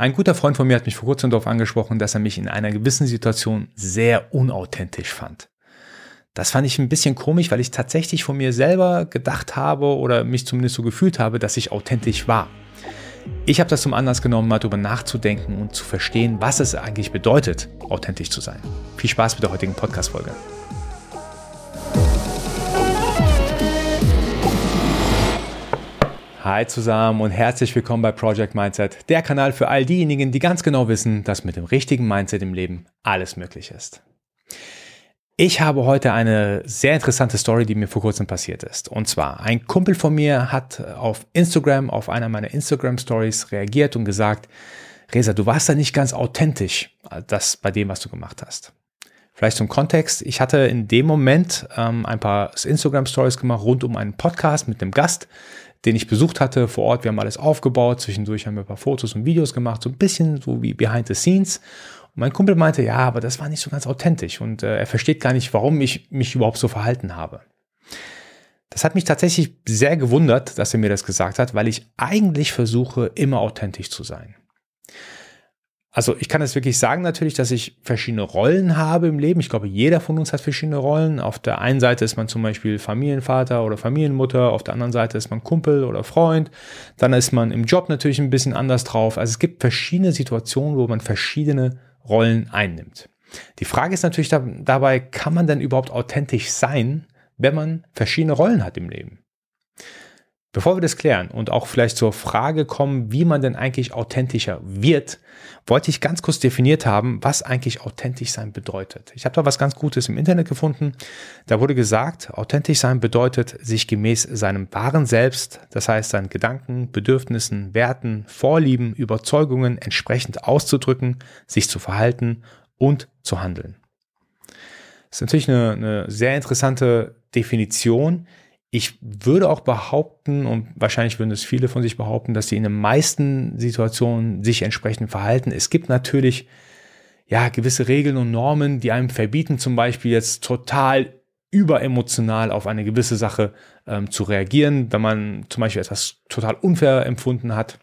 Ein guter Freund von mir hat mich vor kurzem darauf angesprochen, dass er mich in einer gewissen Situation sehr unauthentisch fand. Das fand ich ein bisschen komisch, weil ich tatsächlich von mir selber gedacht habe oder mich zumindest so gefühlt habe, dass ich authentisch war. Ich habe das zum Anlass genommen, mal darüber nachzudenken und zu verstehen, was es eigentlich bedeutet, authentisch zu sein. Viel Spaß mit der heutigen Podcast-Folge. Hi zusammen und herzlich willkommen bei Project Mindset, der Kanal für all diejenigen, die ganz genau wissen, dass mit dem richtigen Mindset im Leben alles möglich ist. Ich habe heute eine sehr interessante Story, die mir vor kurzem passiert ist. Und zwar, ein Kumpel von mir hat auf Instagram, auf einer meiner Instagram Stories reagiert und gesagt, Resa, du warst da nicht ganz authentisch, das bei dem, was du gemacht hast. Vielleicht zum Kontext, ich hatte in dem Moment ähm, ein paar Instagram Stories gemacht rund um einen Podcast mit einem Gast, den ich besucht hatte vor Ort. Wir haben alles aufgebaut. Zwischendurch haben wir ein paar Fotos und Videos gemacht, so ein bisschen so wie behind the scenes. Und mein Kumpel meinte, ja, aber das war nicht so ganz authentisch und äh, er versteht gar nicht, warum ich mich überhaupt so verhalten habe. Das hat mich tatsächlich sehr gewundert, dass er mir das gesagt hat, weil ich eigentlich versuche, immer authentisch zu sein. Also ich kann es wirklich sagen natürlich, dass ich verschiedene Rollen habe im Leben. Ich glaube, jeder von uns hat verschiedene Rollen. Auf der einen Seite ist man zum Beispiel Familienvater oder Familienmutter, auf der anderen Seite ist man Kumpel oder Freund. Dann ist man im Job natürlich ein bisschen anders drauf. Also es gibt verschiedene Situationen, wo man verschiedene Rollen einnimmt. Die Frage ist natürlich dabei, kann man denn überhaupt authentisch sein, wenn man verschiedene Rollen hat im Leben? Bevor wir das klären und auch vielleicht zur Frage kommen, wie man denn eigentlich authentischer wird, wollte ich ganz kurz definiert haben, was eigentlich authentisch sein bedeutet. Ich habe da was ganz Gutes im Internet gefunden. Da wurde gesagt, authentisch sein bedeutet, sich gemäß seinem wahren Selbst, das heißt seinen Gedanken, Bedürfnissen, Werten, Vorlieben, Überzeugungen entsprechend auszudrücken, sich zu verhalten und zu handeln. Das ist natürlich eine, eine sehr interessante Definition, ich würde auch behaupten, und wahrscheinlich würden es viele von sich behaupten, dass sie in den meisten Situationen sich entsprechend verhalten. Es gibt natürlich ja gewisse Regeln und Normen, die einem verbieten, zum Beispiel jetzt total überemotional auf eine gewisse Sache ähm, zu reagieren, wenn man zum Beispiel etwas total unfair empfunden hat.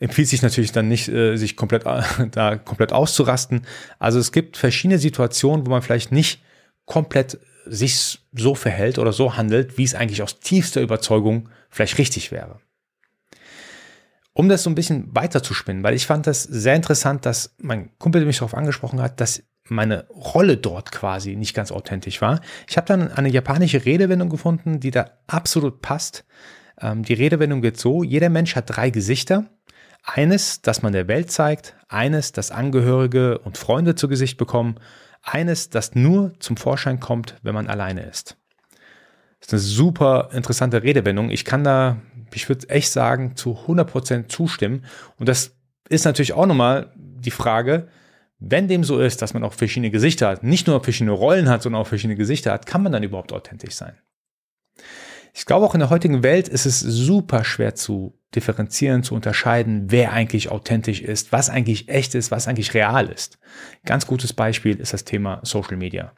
Empfiehlt sich natürlich dann nicht, äh, sich komplett da komplett auszurasten. Also es gibt verschiedene Situationen, wo man vielleicht nicht komplett sich so verhält oder so handelt, wie es eigentlich aus tiefster Überzeugung vielleicht richtig wäre. Um das so ein bisschen weiter zu spinnen, weil ich fand das sehr interessant, dass mein Kumpel mich darauf angesprochen hat, dass meine Rolle dort quasi nicht ganz authentisch war. Ich habe dann eine japanische Redewendung gefunden, die da absolut passt. Ähm, die Redewendung geht so, jeder Mensch hat drei Gesichter. Eines, das man der Welt zeigt, eines, das Angehörige und Freunde zu Gesicht bekommen eines, das nur zum Vorschein kommt, wenn man alleine ist. Das ist eine super interessante Redewendung. Ich kann da, ich würde echt sagen, zu 100% zustimmen. Und das ist natürlich auch nochmal die Frage, wenn dem so ist, dass man auch verschiedene Gesichter hat, nicht nur verschiedene Rollen hat, sondern auch verschiedene Gesichter hat, kann man dann überhaupt authentisch sein? Ich glaube, auch in der heutigen Welt ist es super schwer zu differenzieren, zu unterscheiden, wer eigentlich authentisch ist, was eigentlich echt ist, was eigentlich real ist. Ganz gutes Beispiel ist das Thema Social Media.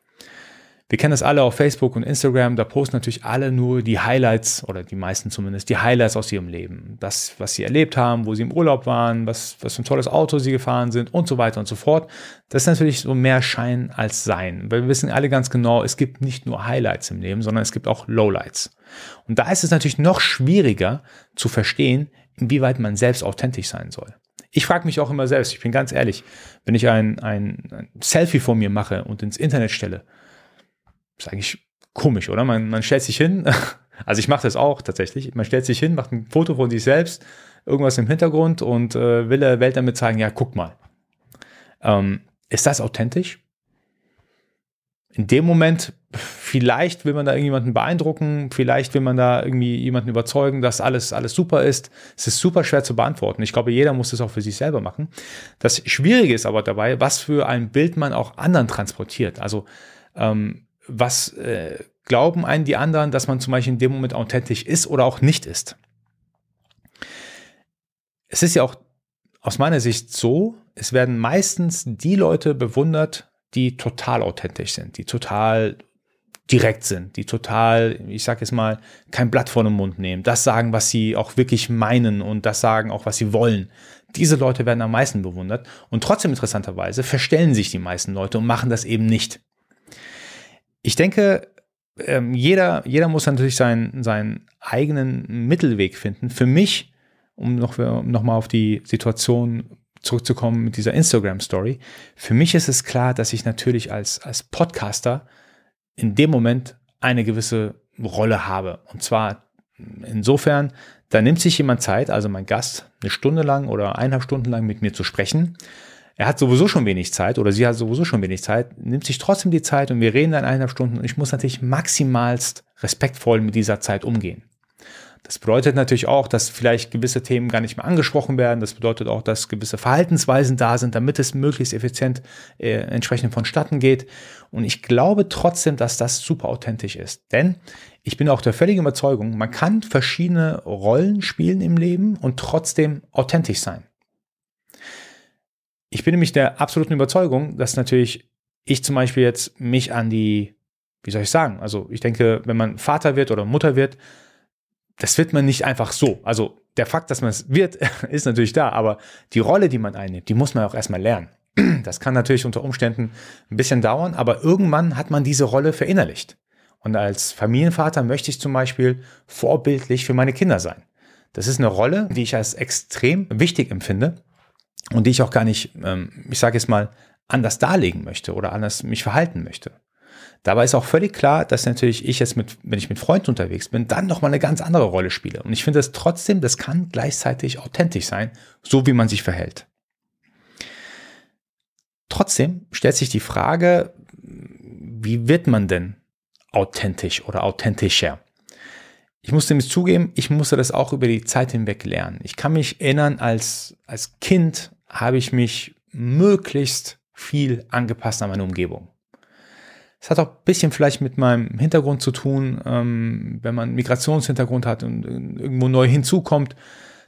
Wir kennen das alle auf Facebook und Instagram, da posten natürlich alle nur die Highlights oder die meisten zumindest, die Highlights aus ihrem Leben. Das, was sie erlebt haben, wo sie im Urlaub waren, was, was für ein tolles Auto sie gefahren sind und so weiter und so fort. Das ist natürlich so mehr Schein als Sein, weil wir wissen alle ganz genau, es gibt nicht nur Highlights im Leben, sondern es gibt auch Lowlights. Und da ist es natürlich noch schwieriger zu verstehen, inwieweit man selbst authentisch sein soll. Ich frage mich auch immer selbst, ich bin ganz ehrlich, wenn ich ein, ein, ein Selfie von mir mache und ins Internet stelle, ist eigentlich komisch, oder? Man, man stellt sich hin, also ich mache das auch tatsächlich, man stellt sich hin, macht ein Foto von sich selbst, irgendwas im Hintergrund und äh, will der Welt damit zeigen, ja, guck mal. Ähm, ist das authentisch? In dem Moment, vielleicht will man da irgendjemanden beeindrucken, vielleicht will man da irgendwie jemanden überzeugen, dass alles, alles super ist. Es ist super schwer zu beantworten. Ich glaube, jeder muss das auch für sich selber machen. Das Schwierige ist aber dabei, was für ein Bild man auch anderen transportiert. Also ähm, was äh, glauben einen die anderen, dass man zum Beispiel in dem Moment authentisch ist oder auch nicht ist. Es ist ja auch aus meiner Sicht so, es werden meistens die Leute bewundert, die total authentisch sind, die total direkt sind, die total, ich sag jetzt mal, kein Blatt vor den Mund nehmen, das sagen, was sie auch wirklich meinen und das sagen auch, was sie wollen. Diese Leute werden am meisten bewundert und trotzdem interessanterweise verstellen sich die meisten Leute und machen das eben nicht. Ich denke, ähm, jeder, jeder muss natürlich seinen, seinen eigenen Mittelweg finden. Für mich, um noch, noch auf die Situation zurückzukommen mit dieser Instagram-Story, für mich ist es klar, dass ich natürlich als, als Podcaster in dem Moment eine gewisse Rolle habe. Und zwar insofern, da nimmt sich jemand Zeit, also mein Gast, eine Stunde lang oder eineinhalb Stunden lang mit mir zu sprechen. Er hat sowieso schon wenig Zeit oder sie hat sowieso schon wenig Zeit, nimmt sich trotzdem die Zeit und wir reden dann eineinhalb Stunden und ich muss natürlich maximalst respektvoll mit dieser Zeit umgehen. Das bedeutet natürlich auch, dass vielleicht gewisse Themen gar nicht mehr angesprochen werden. Das bedeutet auch, dass gewisse Verhaltensweisen da sind, damit es möglichst effizient äh, entsprechend vonstatten geht. Und ich glaube trotzdem, dass das super authentisch ist. Denn ich bin auch der völligen Überzeugung, man kann verschiedene Rollen spielen im Leben und trotzdem authentisch sein. Ich bin nämlich der absoluten Überzeugung, dass natürlich ich zum Beispiel jetzt mich an die, wie soll ich sagen, also ich denke, wenn man Vater wird oder Mutter wird, das wird man nicht einfach so. Also der Fakt, dass man es wird, ist natürlich da, aber die Rolle, die man einnimmt, die muss man auch erstmal lernen. Das kann natürlich unter Umständen ein bisschen dauern, aber irgendwann hat man diese Rolle verinnerlicht. Und als Familienvater möchte ich zum Beispiel vorbildlich für meine Kinder sein. Das ist eine Rolle, die ich als extrem wichtig empfinde und die ich auch gar nicht, ähm, ich sage jetzt mal, anders darlegen möchte oder anders mich verhalten möchte. Dabei ist auch völlig klar, dass natürlich ich jetzt mit, wenn ich mit Freunden unterwegs bin, dann nochmal eine ganz andere Rolle spiele. Und ich finde das trotzdem, das kann gleichzeitig authentisch sein, so wie man sich verhält. Trotzdem stellt sich die Frage, wie wird man denn authentisch oder authentischer? Ich musste mir zugeben, ich musste das auch über die Zeit hinweg lernen. Ich kann mich erinnern, als, als Kind habe ich mich möglichst viel angepasst an meine Umgebung. Es hat auch ein bisschen vielleicht mit meinem Hintergrund zu tun, ähm, wenn man einen Migrationshintergrund hat und irgendwo neu hinzukommt,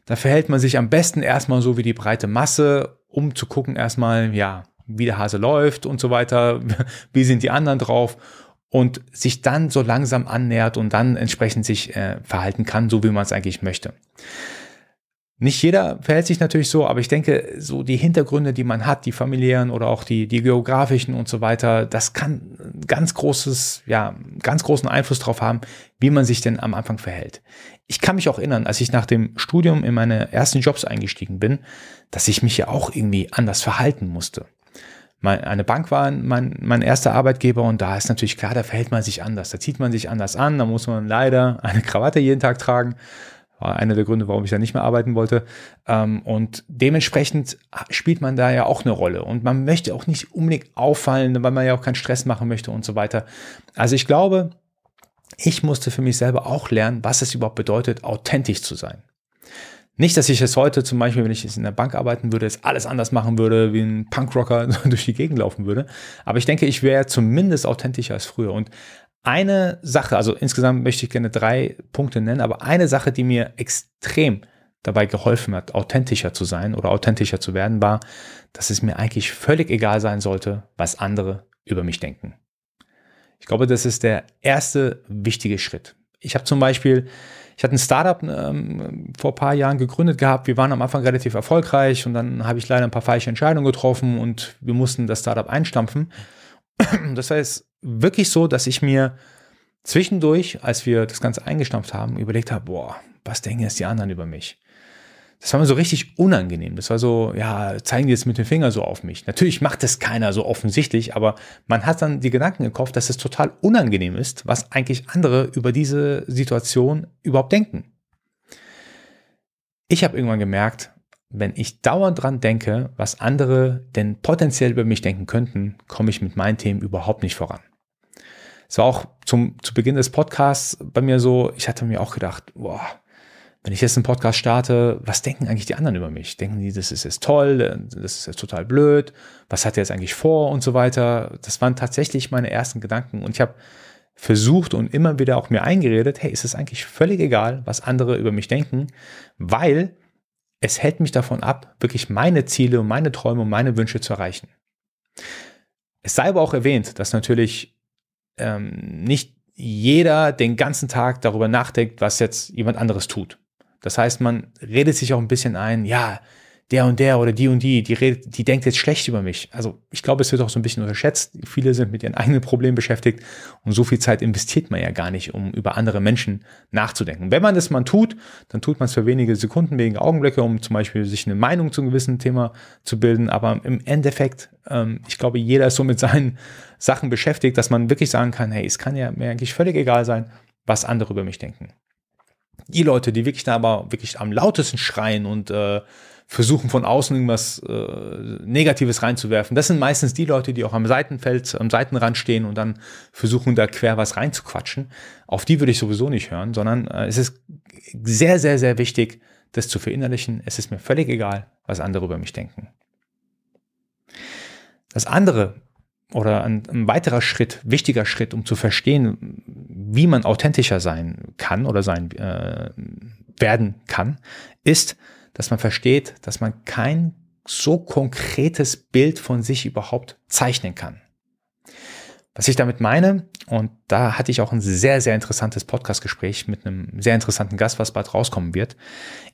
da verhält man sich am besten erstmal so wie die breite Masse, um zu gucken erstmal, ja, wie der Hase läuft und so weiter, wie sind die anderen drauf und sich dann so langsam annähert und dann entsprechend sich äh, verhalten kann, so wie man es eigentlich möchte. Nicht jeder verhält sich natürlich so, aber ich denke, so die Hintergründe, die man hat, die familiären oder auch die, die geografischen und so weiter, das kann ganz großes, ja, ganz großen Einfluss darauf haben, wie man sich denn am Anfang verhält. Ich kann mich auch erinnern, als ich nach dem Studium in meine ersten Jobs eingestiegen bin, dass ich mich ja auch irgendwie anders verhalten musste. Eine Bank war mein, mein erster Arbeitgeber und da ist natürlich klar, da verhält man sich anders. Da zieht man sich anders an, da muss man leider eine Krawatte jeden Tag tragen war einer der Gründe, warum ich da nicht mehr arbeiten wollte. Ähm, und dementsprechend spielt man da ja auch eine Rolle. Und man möchte auch nicht unbedingt auffallen, weil man ja auch keinen Stress machen möchte und so weiter. Also ich glaube, ich musste für mich selber auch lernen, was es überhaupt bedeutet, authentisch zu sein. Nicht, dass ich es heute zum Beispiel, wenn ich jetzt in der Bank arbeiten würde, es alles anders machen würde, wie ein Punkrocker durch die Gegend laufen würde. Aber ich denke, ich wäre zumindest authentischer als früher. Und eine Sache, also insgesamt möchte ich gerne drei Punkte nennen, aber eine Sache, die mir extrem dabei geholfen hat, authentischer zu sein oder authentischer zu werden, war, dass es mir eigentlich völlig egal sein sollte, was andere über mich denken. Ich glaube, das ist der erste wichtige Schritt. Ich habe zum Beispiel, ich hatte ein Startup ähm, vor ein paar Jahren gegründet gehabt. Wir waren am Anfang relativ erfolgreich und dann habe ich leider ein paar falsche Entscheidungen getroffen und wir mussten das Startup einstampfen. Das heißt, wirklich so, dass ich mir zwischendurch, als wir das Ganze eingestampft haben, überlegt habe, boah, was denken jetzt die anderen über mich? Das war mir so richtig unangenehm. Das war so, ja, zeigen die jetzt mit dem Finger so auf mich. Natürlich macht es keiner so offensichtlich, aber man hat dann die Gedanken im Kopf, dass es total unangenehm ist, was eigentlich andere über diese Situation überhaupt denken. Ich habe irgendwann gemerkt, wenn ich dauernd dran denke, was andere denn potenziell über mich denken könnten, komme ich mit meinen Themen überhaupt nicht voran. Es war auch zum, zu Beginn des Podcasts bei mir so, ich hatte mir auch gedacht, boah, wenn ich jetzt einen Podcast starte, was denken eigentlich die anderen über mich? Denken die, das ist jetzt toll, das ist jetzt total blöd, was hat er jetzt eigentlich vor und so weiter? Das waren tatsächlich meine ersten Gedanken und ich habe versucht und immer wieder auch mir eingeredet, hey, ist es eigentlich völlig egal, was andere über mich denken, weil es hält mich davon ab, wirklich meine Ziele und meine Träume und meine Wünsche zu erreichen. Es sei aber auch erwähnt, dass natürlich ähm, nicht jeder den ganzen Tag darüber nachdenkt, was jetzt jemand anderes tut. Das heißt, man redet sich auch ein bisschen ein, ja, der und der oder die und die, die, redet, die denkt jetzt schlecht über mich. Also ich glaube, es wird auch so ein bisschen unterschätzt. Viele sind mit ihren eigenen Problemen beschäftigt und so viel Zeit investiert man ja gar nicht, um über andere Menschen nachzudenken. Wenn man das mal tut, dann tut man es für wenige Sekunden, wenige Augenblicke, um zum Beispiel sich eine Meinung zu einem gewissen Thema zu bilden. Aber im Endeffekt, ähm, ich glaube, jeder ist so mit seinen Sachen beschäftigt, dass man wirklich sagen kann, hey, es kann ja mir eigentlich völlig egal sein, was andere über mich denken. Die Leute, die wirklich da aber wirklich am lautesten schreien und äh, versuchen von außen irgendwas äh, Negatives reinzuwerfen. Das sind meistens die Leute, die auch am Seitenfeld, am Seitenrand stehen und dann versuchen, da quer was reinzuquatschen. Auf die würde ich sowieso nicht hören, sondern äh, es ist sehr, sehr, sehr wichtig, das zu verinnerlichen. Es ist mir völlig egal, was andere über mich denken. Das andere oder ein, ein weiterer Schritt, wichtiger Schritt, um zu verstehen, wie man authentischer sein kann oder sein äh, werden kann, ist, dass man versteht, dass man kein so konkretes Bild von sich überhaupt zeichnen kann. Was ich damit meine, und da hatte ich auch ein sehr, sehr interessantes Podcastgespräch mit einem sehr interessanten Gast, was bald rauskommen wird.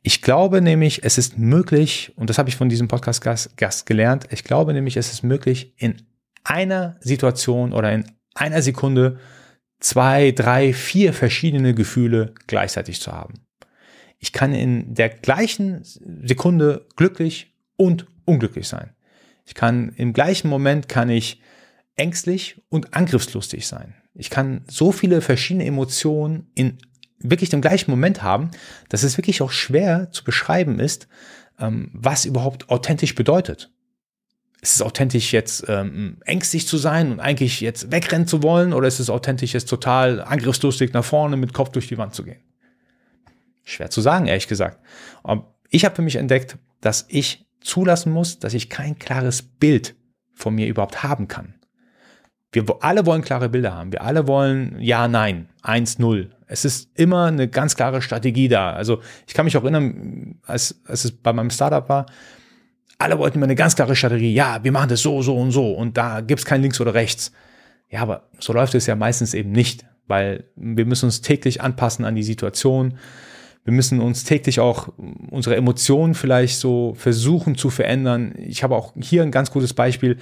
Ich glaube nämlich, es ist möglich, und das habe ich von diesem Podcast-Gast gelernt, ich glaube nämlich, es ist möglich, in einer Situation oder in einer Sekunde zwei, drei, vier verschiedene Gefühle gleichzeitig zu haben. Ich kann in der gleichen Sekunde glücklich und unglücklich sein. Ich kann im gleichen Moment kann ich ängstlich und angriffslustig sein. Ich kann so viele verschiedene Emotionen in wirklich dem gleichen Moment haben, dass es wirklich auch schwer zu beschreiben ist, ähm, was überhaupt authentisch bedeutet. Ist es authentisch jetzt ähm, ängstlich zu sein und eigentlich jetzt wegrennen zu wollen oder ist es authentisch jetzt total angriffslustig nach vorne mit Kopf durch die Wand zu gehen? Schwer zu sagen, ehrlich gesagt. Aber ich habe für mich entdeckt, dass ich zulassen muss, dass ich kein klares Bild von mir überhaupt haben kann. Wir alle wollen klare Bilder haben. Wir alle wollen ja, nein, 1, 0. Es ist immer eine ganz klare Strategie da. Also ich kann mich auch erinnern, als, als es bei meinem Startup war, alle wollten immer eine ganz klare Strategie. Ja, wir machen das so, so und so und da gibt's kein links oder rechts. Ja, aber so läuft es ja meistens eben nicht, weil wir müssen uns täglich anpassen an die Situation. Wir müssen uns täglich auch unsere Emotionen vielleicht so versuchen zu verändern. Ich habe auch hier ein ganz gutes Beispiel.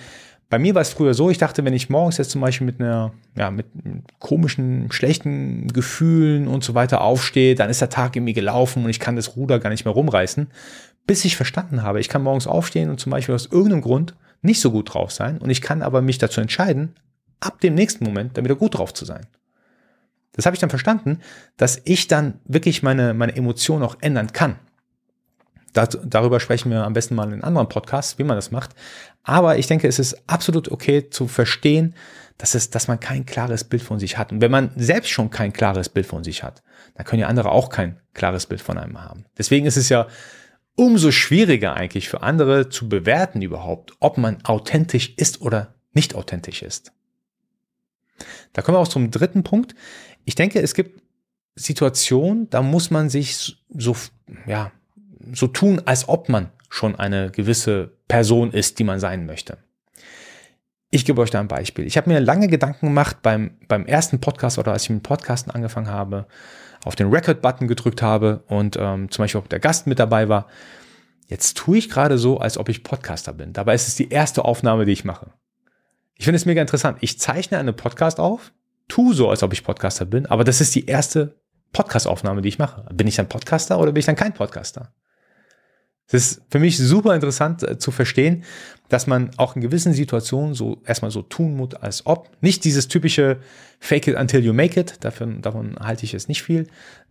Bei mir war es früher so, ich dachte, wenn ich morgens jetzt zum Beispiel mit einer, ja, mit komischen, schlechten Gefühlen und so weiter aufstehe, dann ist der Tag irgendwie gelaufen und ich kann das Ruder gar nicht mehr rumreißen, bis ich verstanden habe, ich kann morgens aufstehen und zum Beispiel aus irgendeinem Grund nicht so gut drauf sein und ich kann aber mich dazu entscheiden, ab dem nächsten Moment dann wieder gut drauf zu sein. Das habe ich dann verstanden, dass ich dann wirklich meine, meine Emotionen auch ändern kann. Das, darüber sprechen wir am besten mal in anderen Podcasts, wie man das macht. Aber ich denke, es ist absolut okay zu verstehen, dass, es, dass man kein klares Bild von sich hat. Und wenn man selbst schon kein klares Bild von sich hat, dann können ja andere auch kein klares Bild von einem haben. Deswegen ist es ja umso schwieriger eigentlich für andere zu bewerten überhaupt, ob man authentisch ist oder nicht authentisch ist. Da kommen wir auch zum dritten Punkt. Ich denke, es gibt Situationen, da muss man sich so, ja, so tun, als ob man schon eine gewisse Person ist, die man sein möchte. Ich gebe euch da ein Beispiel. Ich habe mir lange Gedanken gemacht beim, beim ersten Podcast oder als ich mit Podcasten angefangen habe, auf den Record-Button gedrückt habe und ähm, zum Beispiel auch der Gast mit dabei war. Jetzt tue ich gerade so, als ob ich Podcaster bin. Dabei ist es die erste Aufnahme, die ich mache. Ich finde es mega interessant. Ich zeichne eine Podcast auf, tue so, als ob ich Podcaster bin, aber das ist die erste Podcast-Aufnahme, die ich mache. Bin ich dann Podcaster oder bin ich dann kein Podcaster? Das ist für mich super interessant äh, zu verstehen, dass man auch in gewissen Situationen so erstmal so tun muss, als ob. Nicht dieses typische Fake it until you make it, davon, davon halte ich jetzt nicht viel.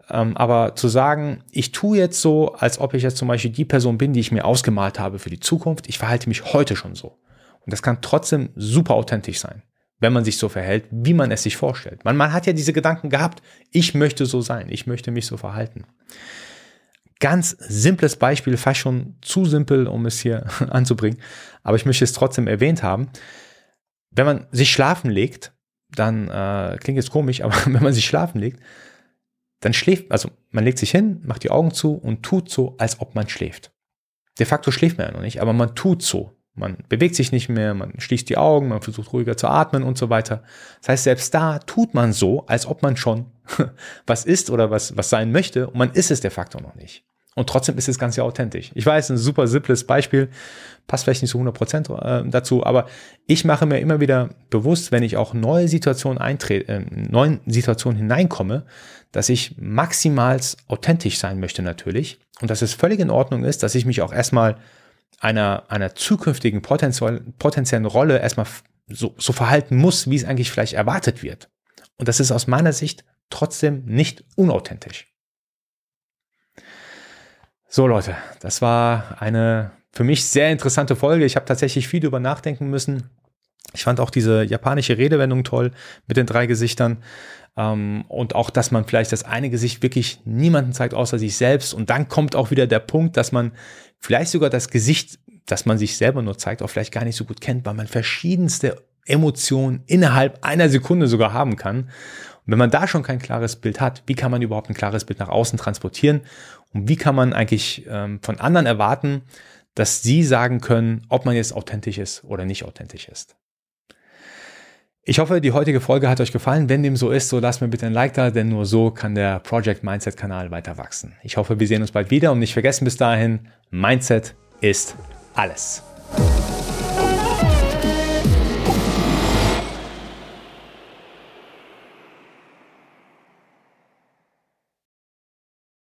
Ähm, aber zu sagen, ich tue jetzt so, als ob ich jetzt zum Beispiel die Person bin, die ich mir ausgemalt habe für die Zukunft. Ich verhalte mich heute schon so. Und das kann trotzdem super authentisch sein, wenn man sich so verhält, wie man es sich vorstellt. Man, man hat ja diese Gedanken gehabt, ich möchte so sein, ich möchte mich so verhalten. Ganz simples Beispiel, fast schon zu simpel, um es hier anzubringen, aber ich möchte es trotzdem erwähnt haben. Wenn man sich schlafen legt, dann äh, klingt jetzt komisch, aber wenn man sich schlafen legt, dann schläft, also man legt sich hin, macht die Augen zu und tut so, als ob man schläft. De facto schläft man ja noch nicht, aber man tut so, Man bewegt sich nicht mehr, man schließt die Augen, man versucht ruhiger zu atmen und so weiter. Das heißt, selbst da tut man so, als ob man schon was ist oder was, was sein möchte und man ist es de facto noch nicht. Und trotzdem ist das Ganze authentisch. Ich weiß, ein super simples Beispiel, passt vielleicht nicht zu 100% äh, dazu, aber ich mache mir immer wieder bewusst, wenn ich auch neue Situationen eintrete, äh, neuen Situationen hineinkomme, dass ich maximal authentisch sein möchte natürlich und dass es völlig in Ordnung ist, dass ich mich auch erstmal einer, einer zukünftigen potenziellen, potenziellen Rolle erstmal so, so verhalten muss, wie es eigentlich vielleicht erwartet wird. Und das ist aus meiner Sicht trotzdem nicht unauthentisch. So Leute, das war eine für mich sehr interessante Folge. Ich habe tatsächlich viel darüber nachdenken müssen. Ich fand auch diese japanische Redewendung toll mit den drei Gesichtern. Ähm, und auch, dass man vielleicht das eine Gesicht wirklich niemanden zeigt außer sich selbst. Und dann kommt auch wieder der Punkt, dass man vielleicht sogar das Gesicht, das man sich selber nur zeigt, auch vielleicht gar nicht so gut kennt, weil man verschiedenste Emotionen innerhalb einer Sekunde sogar haben kann. Und wenn man da schon kein klares Bild hat, wie kann man überhaupt ein klares Bild nach außen transportieren? Und wie kann man eigentlich ähm, von anderen erwarten, dass sie sagen können, ob man jetzt authentisch ist oder nicht authentisch ist? Ich hoffe, die heutige Folge hat euch gefallen. Wenn dem so ist, so lasst mir bitte ein Like da, denn nur so kann der Project Mindset Kanal weiter wachsen. Ich hoffe, wir sehen uns bald wieder und nicht vergessen bis dahin, Mindset ist alles.